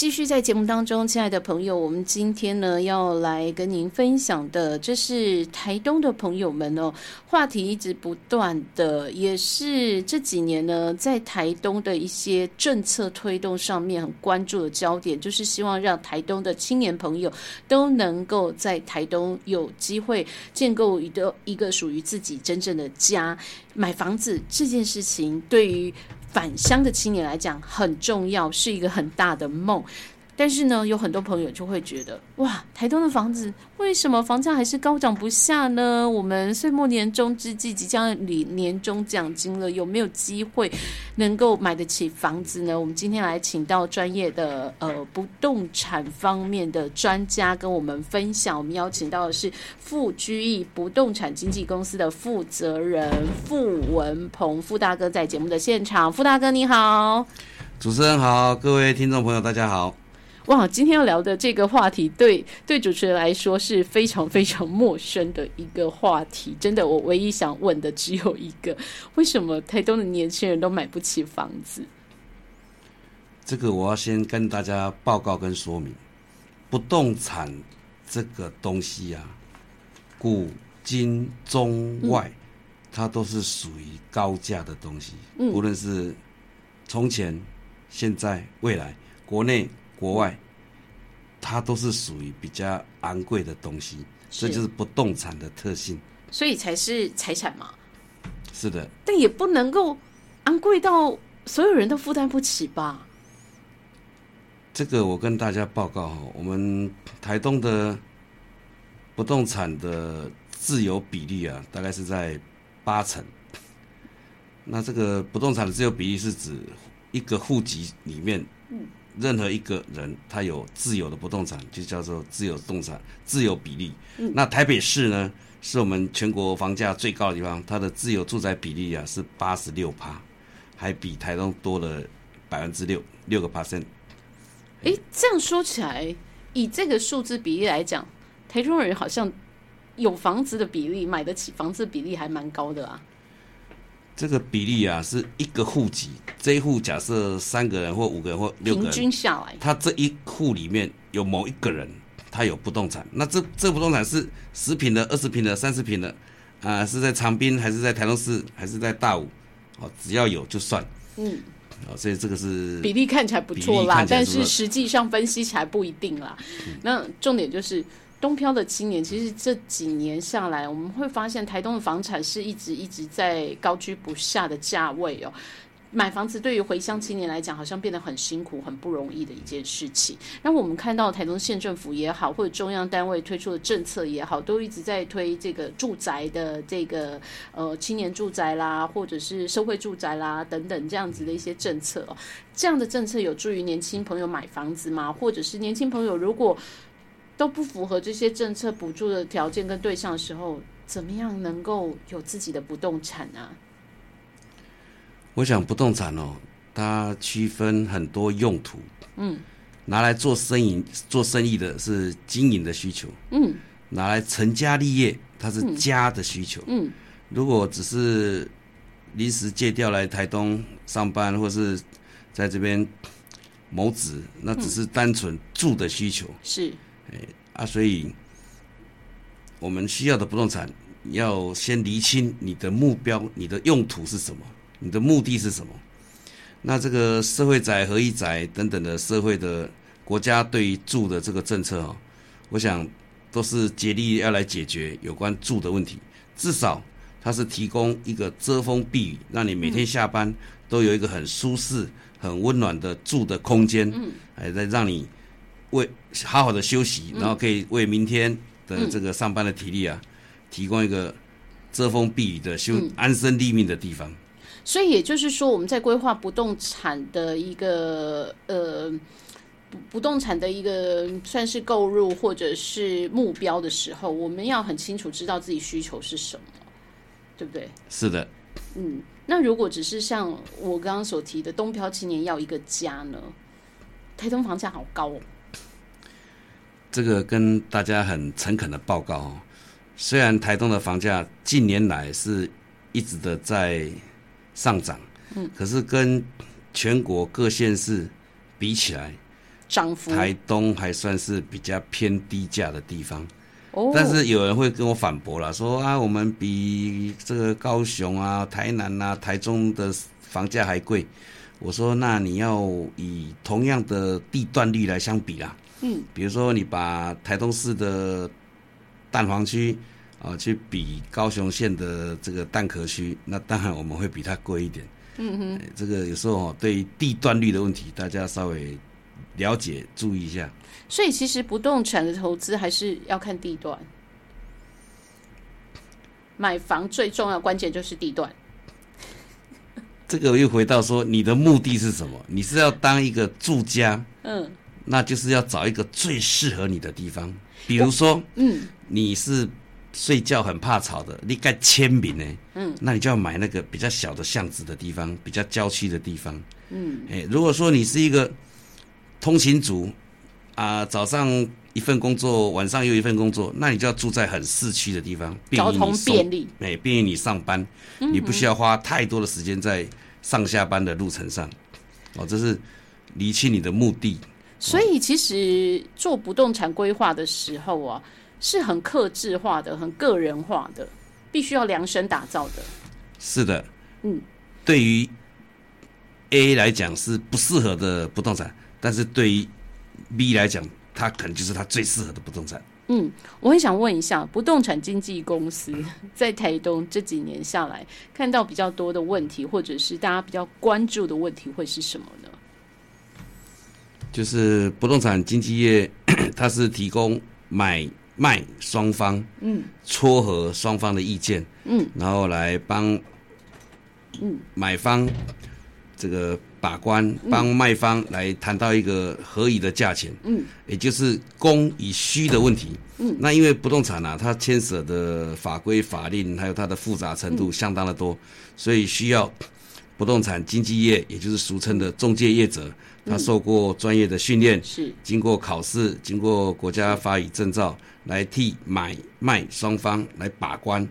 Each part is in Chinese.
继续在节目当中，亲爱的朋友，我们今天呢要来跟您分享的，这是台东的朋友们哦，话题一直不断的，也是这几年呢在台东的一些政策推动上面很关注的焦点，就是希望让台东的青年朋友都能够在台东有机会建构一个一个属于自己真正的家，买房子这件事情对于。返乡的青年来讲很重要，是一个很大的梦。但是呢，有很多朋友就会觉得，哇，台东的房子为什么房价还是高涨不下呢？我们岁末年终之际，即将领年终奖金了，有没有机会能够买得起房子呢？我们今天来请到专业的呃不动产方面的专家跟我们分享。我们邀请到的是富居易不动产经纪公司的负责人傅文鹏，傅大哥在节目的现场。傅大哥你好，主持人好，各位听众朋友大家好。哇，今天要聊的这个话题，对对主持人来说是非常非常陌生的一个话题。真的，我唯一想问的只有一个：为什么台东的年轻人都买不起房子？这个我要先跟大家报告跟说明，不动产这个东西啊，古今中外，它都是属于高价的东西。嗯，无论是从前、现在、未来，国内。国外，它都是属于比较昂贵的东西，这就是不动产的特性。所以才是财产嘛。是的。但也不能够昂贵到所有人都负担不起吧？这个我跟大家报告哈，我们台东的不动产的自由比例啊，大概是在八成。那这个不动产的自由比例是指一个户籍里面。嗯。任何一个人，他有自有的不动产，就叫做自有动产自有比例。那台北市呢，是我们全国房价最高的地方，它的自有住宅比例啊是八十六趴，还比台东多了百分之六六个 percent。哎，这样说起来，以这个数字比例来讲，台中人好像有房子的比例，买得起房子的比例还蛮高的啊。这个比例啊，是一个户籍，这一户假设三个人或五个人或六个人，平均下来，他这一户里面有某一个人，他有不动产，那这这不动产是十平的、二十平的、三十平的，啊，是在长滨还是在台中市还是在大武？哦，只要有就算，嗯，哦，所以这个是比例看起来不错啦，但是实际上分析起来不一定啦。那重点就是。东漂的青年，其实这几年下来，我们会发现台东的房产是一直一直在高居不下的价位哦。买房子对于回乡青年来讲，好像变得很辛苦、很不容易的一件事情。然后我们看到台东县政府也好，或者中央单位推出的政策也好，都一直在推这个住宅的这个呃青年住宅啦，或者是社会住宅啦等等这样子的一些政策哦。这样的政策有助于年轻朋友买房子吗？或者是年轻朋友如果都不符合这些政策补助的条件跟对象的时候，怎么样能够有自己的不动产呢？我想不动产哦，它区分很多用途。嗯，拿来做生意做生意的是经营的需求。嗯，拿来成家立业，它是家的需求。嗯，如果只是临时借调来台东上班，或是在这边谋职，那只是单纯住的需求。是。哎啊，所以我们需要的不动产要先厘清你的目标、你的用途是什么，你的目的是什么。那这个社会宅、合一宅等等的社会的国家对于住的这个政策哦，我想都是竭力要来解决有关住的问题。至少它是提供一个遮风避雨，让你每天下班都有一个很舒适、很温暖的住的空间，嗯，还在让你。为好好的休息，然后可以为明天的这个上班的体力啊，提供一个遮风避雨的休安身立命的地方。所以也就是说，我们在规划不动产的一个呃不不动产的一个算是购入或者是目标的时候，我们要很清楚知道自己需求是什么，对不对？是的，嗯，那如果只是像我刚刚所提的东漂青年要一个家呢？台东房价好高哦。这个跟大家很诚恳的报告哦，虽然台东的房价近年来是一直的在上涨，嗯，可是跟全国各县市比起来，涨幅台东还算是比较偏低价的地方。哦，但是有人会跟我反驳了，说啊，我们比这个高雄啊、台南啊、台中的房价还贵。我说，那你要以同样的地段率来相比啦。嗯，比如说你把台东市的蛋黄区啊，去比高雄县的这个蛋壳区，那当然我们会比它贵一点。嗯哼，哎这个有时候哦对于地段率的问题，大家稍微了解注意一下。所以其实不动产的投资还是要看地段，买房最重要关键就是地段。这个又回到说，你的目的是什么？你是要当一个住家，嗯那就是要找一个最适合你的地方。比如说，嗯你是睡觉很怕吵的，你该签名呢，嗯，那你就要买那个比较小的巷子的地方，比较郊区的地方。嗯哎，如果说你是一个通勤族啊，早上一份工作，晚上又一份工作，那你就要住在很市区的地方，便交通于你送便利，哎，便于你上班，嗯你不需要花太多的时间在上下班的路程上。哦，这是离清你的目的。所以其实做不动产规划的时候啊，是很克制化的、很个人化的，必须要量身打造的。是的，嗯，对于 A 来讲是不适合的不动产，但是对于 B 来讲，它可能就是它最适合的不动产。嗯，我很想问一下，不动产经纪公司 在台东这几年下来，看到比较多的问题，或者是大家比较关注的问题，会是什么呢？就是不动产经纪业，它是提供买卖双方嗯。撮合双方的意见，嗯。然后来帮嗯。买方这个把关，帮卖方来谈到一个合理的价钱，嗯。也就是供与需的问题。嗯，那因为不动产啊，它牵涉的法规法令还有它的复杂程度相当的多，所以需要不动产经纪业，也就是俗称的中介业者，他受过专业的训练，是经过考试，经过国家法语证照，来替买卖双方来把关，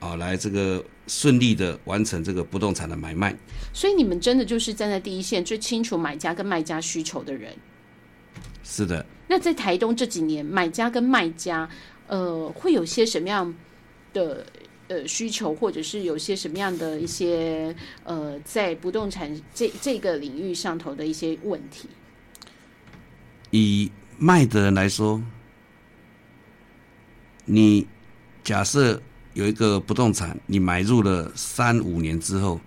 啊，来这个顺利的完成这个不动产的买卖。所以你们真的就是站在第一线，最清楚买家跟卖家需求的人。是的，那在台东这几年，买家跟卖家，呃，会有些什么样的呃需求，或者是有些什么样的一些呃，在不动产这这个领域上头的一些问题？以卖的人来说，你假设有一个不动产，你买入了三五年之后，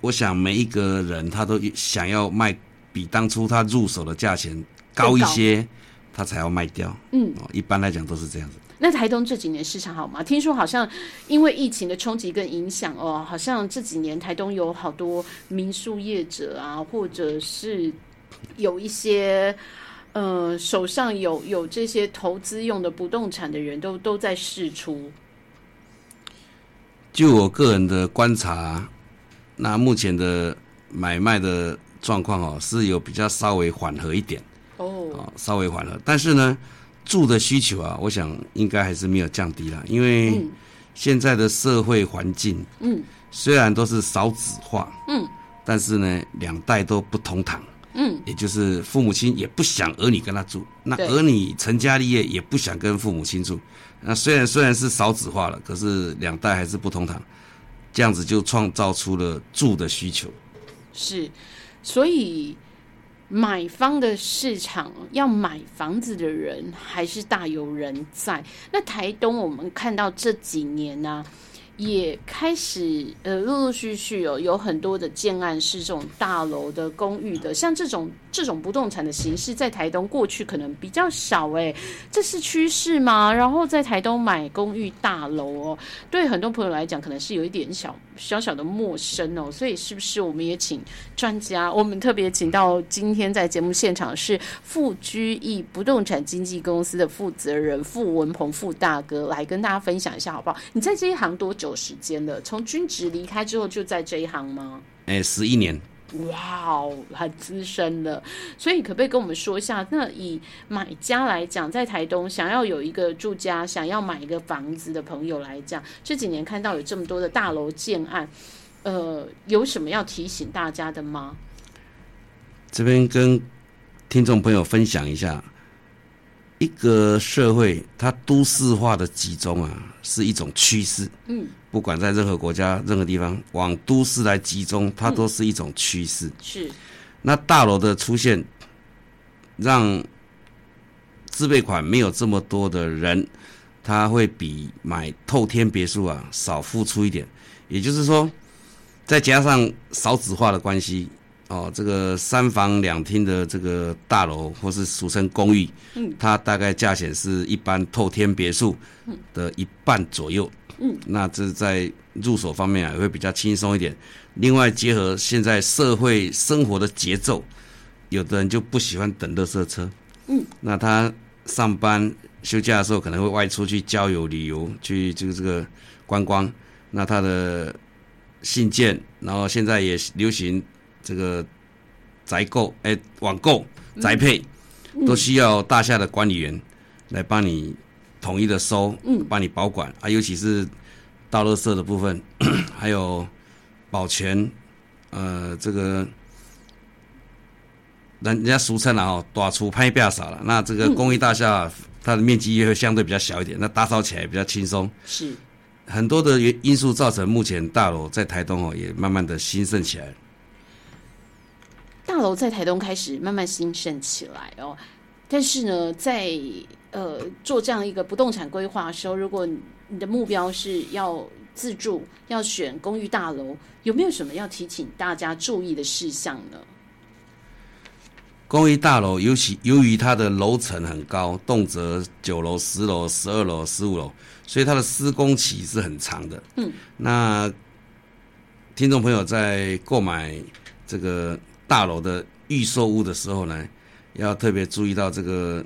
我想每一个人他都想要卖比当初他入手的价钱高一些，他才要卖掉。嗯，哦，一般来讲都是这样子。那台东这几年市场好吗？听说好像因为疫情的冲击跟影响哦，好像这几年台东有好多民宿业者啊，或者是有一些呃手上有有这些投资用的不动产的人都都在试出。就我个人的观察，那目前的买卖的状况哦，是有比较稍微缓和一点。哦，哦，稍微缓和，但是呢，住的需求啊，我想应该还是没有降低啦，因为嗯。现在的社会环境嗯。虽然都是少子化，嗯，但是呢，两代都不同堂，嗯，也就是父母亲也不想儿女跟他住，那儿女成家立业也不想跟父母亲住，那虽然虽然是少子化了，可是两代还是不同堂，这样子就创造出了住的需求。是，所以买方的市场要买房子的人还是大有人在。那台东我们看到这几年呢、也开始呃陆陆续续有，有很多的建案是这种大楼的、公寓的，像这种这种不动产的形式在台东过去可能比较少哎，这是趋势吗？然后在台东买公寓大楼哦，对很多朋友来讲可能是有一点小小小的陌生哦，所以是不是我们也请专家？我们特别请到今天在节目现场是富居易不动产经纪公司的负责人傅文鹏傅大哥来跟大家分享一下好不好？你在这一行多久时间了？从军职离开之后就在这一行吗？哎，十一年。哇哦，很资深的，所以可不可以跟我们说一下？那以买家来讲，在台东想要有一个住家，想要买一个房子的朋友来讲，这几年看到有这么多的大楼建案，呃，有什么要提醒大家的吗？这边跟听众朋友分享一下。一个社会，它都市化的集中啊，是一种趋势。嗯，不管在任何国家、任何地方，往都市来集中，它都是一种趋势。是。那大楼的出现，让自备款没有这么多的人，他会比买透天别墅啊少付出一点。也就是说，再加上少子化的关系。哦，这个三房两厅的这个大楼，或是俗称公寓，嗯，它大概价钱是一般透天别墅的一半左右，嗯，那这在入手方面啊，也会比较轻松一点。另外，结合现在社会生活的节奏，有的人就不喜欢等垃圾车，嗯，那他上班休假的时候可能会外出去郊游旅游，去这个这个观光，那他的信件，然后现在也流行。这个宅购哎，网购宅配都需要大厦的管理员来帮你统一的收，嗯，帮你保管。啊，尤其是大垃圾的部分，还有保全，呃，这个人人家俗称了哦，短厨拍比较少了，那这个公寓大厦它的面积也会相对比较小一点，那打扫起来比较轻松。是。很多的因因素造成目前大楼在台东哦也慢慢的兴盛起来。大楼在台东开始慢慢兴盛起来哦，但是呢，在呃做这样一个不动产规划的时候，如果你的目标是要自住，要选公寓大楼，有没有什么要提醒大家注意的事项呢？公寓大楼尤其由于它的楼层很高，动辄九楼、十楼、十二楼、十五楼，所以它的施工期是很长的。嗯，那听众朋友在购买这个。大楼的预售屋的时候呢，要特别注意到这个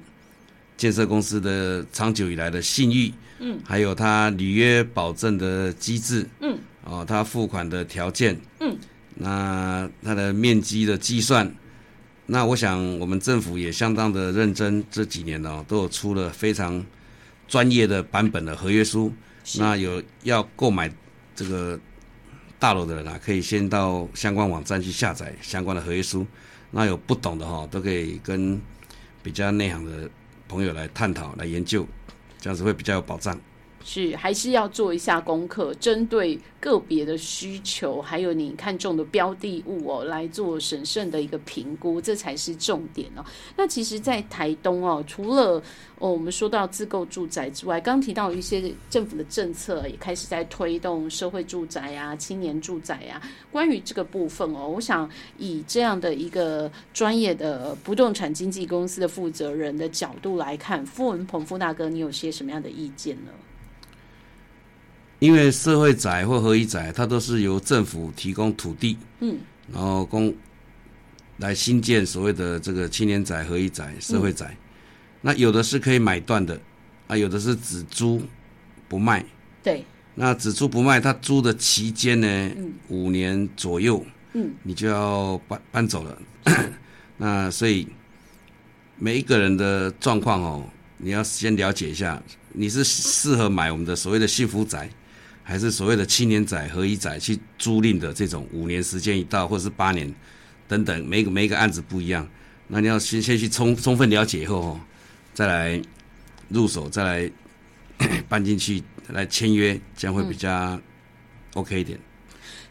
建设公司的长久以来的信誉，嗯，还有它履约保证的机制，嗯，哦，它付款的条件，嗯，那它的面积的计算，那我想我们政府也相当的认真，这几年呢都有出了非常专业的版本的合约书，那有要购买这个。大楼的人啊，可以先到相关网站去下载相关的合约书。那有不懂的哈，都可以跟比较内行的朋友来探讨、来研究，这样子会比较有保障。是，还是要做一下功课，针对个别的需求，还有你看中的标的物哦，来做审慎的一个评估，这才是重点哦。那其实，在台东哦，除了哦，我们说到自购住宅之外，刚提到一些政府的政策也开始在推动社会住宅啊、青年住宅啊。关于这个部分哦，我想以这样的一个专业的不动产经纪公司的负责人的角度来看，傅文鹏傅大哥，你有些什么样的意见呢？因为社会宅或合一宅，它都是由政府提供土地，嗯，然后供来新建所谓的这个青年宅、合一宅、社会宅。那有的是可以买断的，啊，有的是只租不卖。对。那只租不卖，它租的期间呢，五年左右，嗯，你就要搬搬走了。那所以每一个人的状况哦，你要先了解一下，你是适合买我们的所谓的幸福宅。还是所谓的七年仔、合一仔去租赁的这种五年时间一到，或者是八年等等，每个每一个案子不一样。那你要先先去充充分了解以后，再来入手，再来搬进去来签约，将会比较 OK 一点。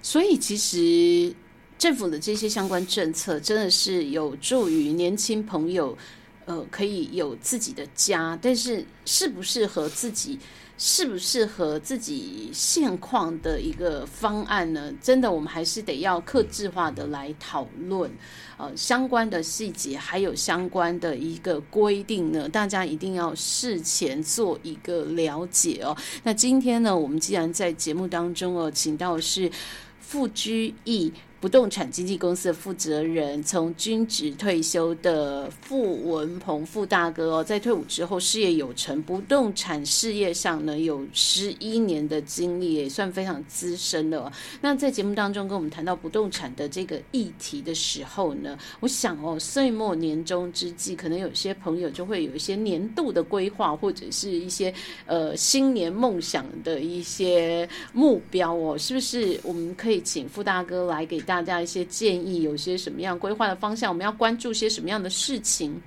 所以其实政府的这些相关政策，真的是有助于年轻朋友。呃，可以有自己的家，但是适不适合自己？适不适合自己现况的一个方案呢？真的，我们还是得要克制化的来讨论，呃，相关的细节还有相关的一个规定呢，大家一定要事前做一个了解哦。那今天呢，我们既然在节目当中哦，请到是富居易。不动产经纪公司的负责人，从军职退休的傅文鹏傅大哥哦，在退伍之后事业有成，不动产事业上呢有十一年的经历，也算非常资深了。那在节目当中跟我们谈到不动产的这个议题的时候呢，我想哦，岁末年终之际，可能有些朋友就会有一些年度的规划，或者是一些呃新年梦想的一些目标哦，是不是？我们可以请傅大哥来给。大家一些建议，有些什么样规划的方向？我们要关注些什么样的事情？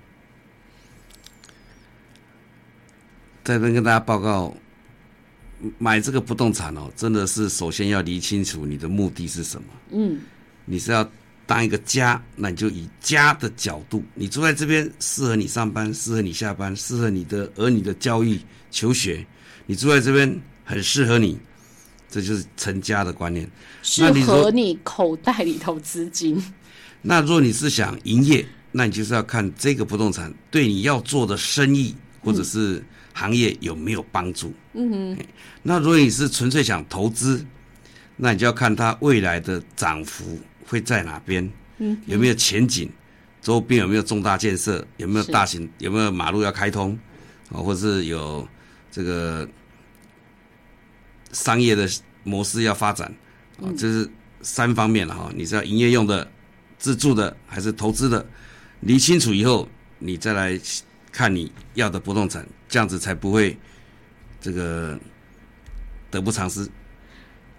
再跟跟大家报告，买这个不动产哦，真的是首先要理清楚你的目的是什么。嗯，你是要当一个家，那你就以家的角度，你住在这边适合你上班，适合你下班，适合你的儿女的教育、求学，你住在这边很适合你。这就是成家的观念，适合你口袋里头资金。那如果你是想营业，那你就是要看这个不动产对你要做的生意或者是行业有没有帮助。嗯哼。那如果你是纯粹想投资，那你就要看它未来的涨幅会在哪边，嗯，有没有前景，周边有没有重大建设，有没有大型，有没有马路要开通，啊，或者是有这个。商业的模式要发展，啊，这是三方面了哈。你是要营业用的、自住的还是投资的？理清楚以后，你再来看你要的不动产，这样子才不会这个得不偿失，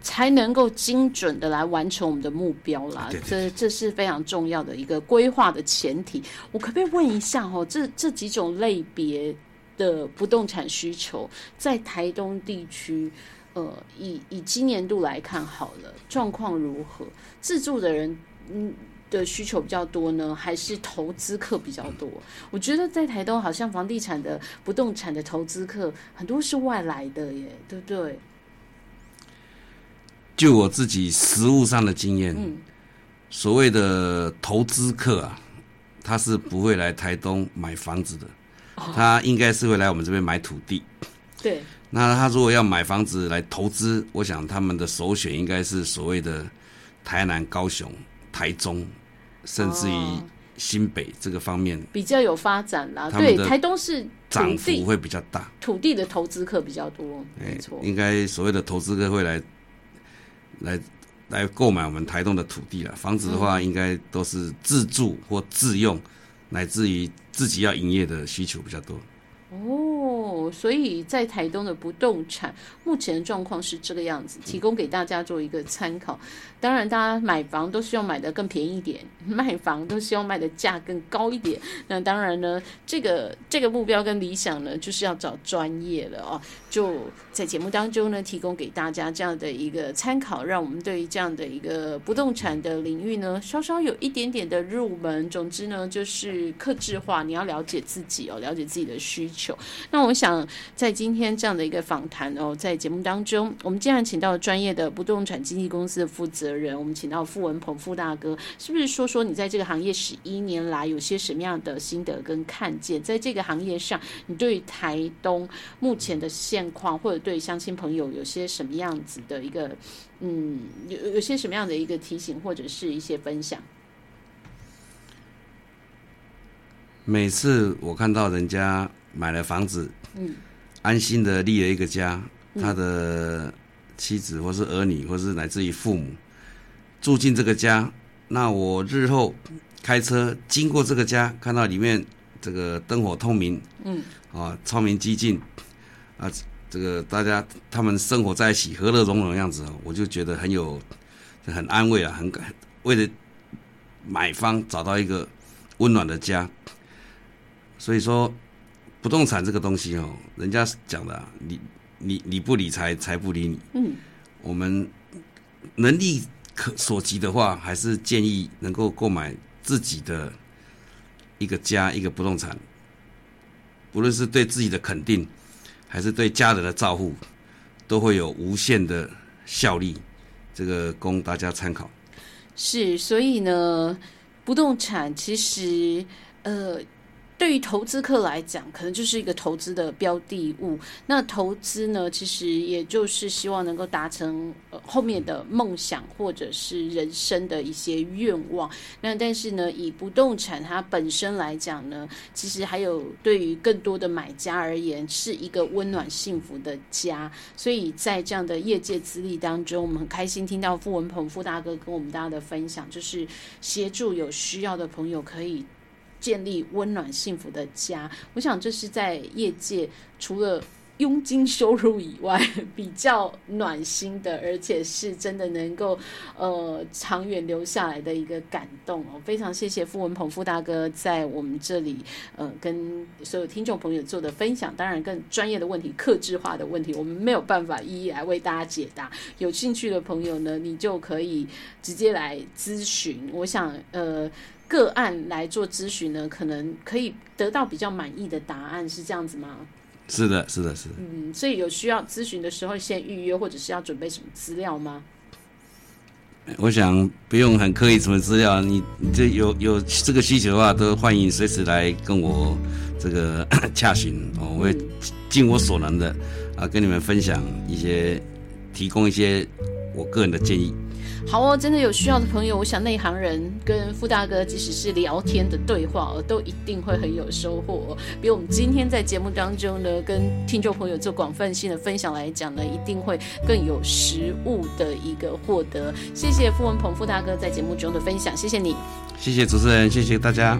才能够精准的来完成我们的目标啦。这这是非常重要的一个规划的前提。我可不可以问一下哦，这这几种类别的不动产需求在台东地区？呃，以以今年度来看好了，状况如何？自住的人嗯的需求比较多呢，还是投资客比较多？我觉得在台东好像房地产的不动产的投资客很多是外来的耶，对不对？就我自己实物上的经验，嗯，所谓的投资客啊，他是不会来台东买房子的，他应该是会来我们这边买土地，对。那他如果要买房子来投资，我想他们的首选应该是所谓的台南、高雄、台中，甚至于新北这个方面比较有发展啦。对，台东是涨幅会比较大，土地的投资客比较多，没错。应该所谓的投资客会来来来购买我们台东的土地了。房子的话，应该都是自住或自用，乃至于自己要营业的需求比较多。哦，所以在台东的不动产目前的状况是这个样子，提供给大家做一个参考。当然，大家买房都希望买的更便宜一点，卖房都希望卖的价更高一点。那当然呢，这个这个目标跟理想呢，就是要找专业了哦。就在节目当中呢，提供给大家这样的一个参考，让我们对于这样的一个不动产的领域呢，稍稍有一点点的入门。总之呢，就是克制化，你要了解自己哦，了解自己的需求。那我想在今天这样的一个访谈哦，在节目当中，我们既然请到专业的不动产经纪公司的负责人，我们请到傅文鹏傅大哥，是不是说说你在这个行业十一年来有些什么样的心得跟看见？在这个行业上，你对台东目前的现况，或者对乡亲朋友有些什么样子的一个嗯，有有些什么样的一个提醒，或者是一些分享？每次我看到人家。买了房子，嗯，安心的立了一个家，他的妻子或是儿女，或是来自于父母住进这个家，那我日后开车经过这个家，看到里面这个灯火通明，嗯，啊，窗明几净，啊，这个大家他们生活在一起和乐融融的样子，我就觉得很有很安慰啊，很感为了买方找到一个温暖的家，所以说。不动产这个东西哦，人家讲的，你你你不理财，财不理你。嗯，我们能力可所及的话，还是建议能够购买自己的一个家，一个不动产，不论是对自己的肯定，还是对家人的照顾，都会有无限的效力。这个供大家参考。是，所以呢，不动产其实，呃。对于投资客来讲，可能就是一个投资的标的物。那投资呢，其实也就是希望能够达成呃后面的梦想或者是人生的一些愿望。那但是呢，以不动产它本身来讲呢，其实还有对于更多的买家而言，是一个温暖幸福的家。所以在这样的业界资历当中，我们很开心听到傅文鹏傅大哥跟我们大家的分享，就是协助有需要的朋友可以。建立温暖幸福的家，我想这是在业界除了佣金收入以外 比较暖心的，而且是真的能够呃长远留下来的一个感动哦。非常谢谢傅文鹏傅大哥在我们这里呃跟所有听众朋友做的分享，当然更专业的问题、克制化的问题，我们没有办法一一来为大家解答。有兴趣的朋友呢，你就可以直接来咨询。我想呃。个案来做咨询呢，可能可以得到比较满意的答案，是这样子吗？是的，是的，是的。嗯，所以有需要咨询的时候，先预约，或者是要准备什么资料吗？我想不用很刻意什么资料，你这有有这个需求的话，都欢迎随时来跟我这个 洽询哦，我会尽我所能的啊，跟你们分享一些，提供一些我个人的建议。好哦，真的有需要的朋友，我想内行人跟傅大哥，即使是聊天的对话，都一定会很有收获。比我们今天在节目当中呢，跟听众朋友做广泛性的分享来讲呢，一定会更有实物的一个获得。谢谢傅文鹏傅大哥在节目中的分享，谢谢你，谢谢主持人，谢谢大家。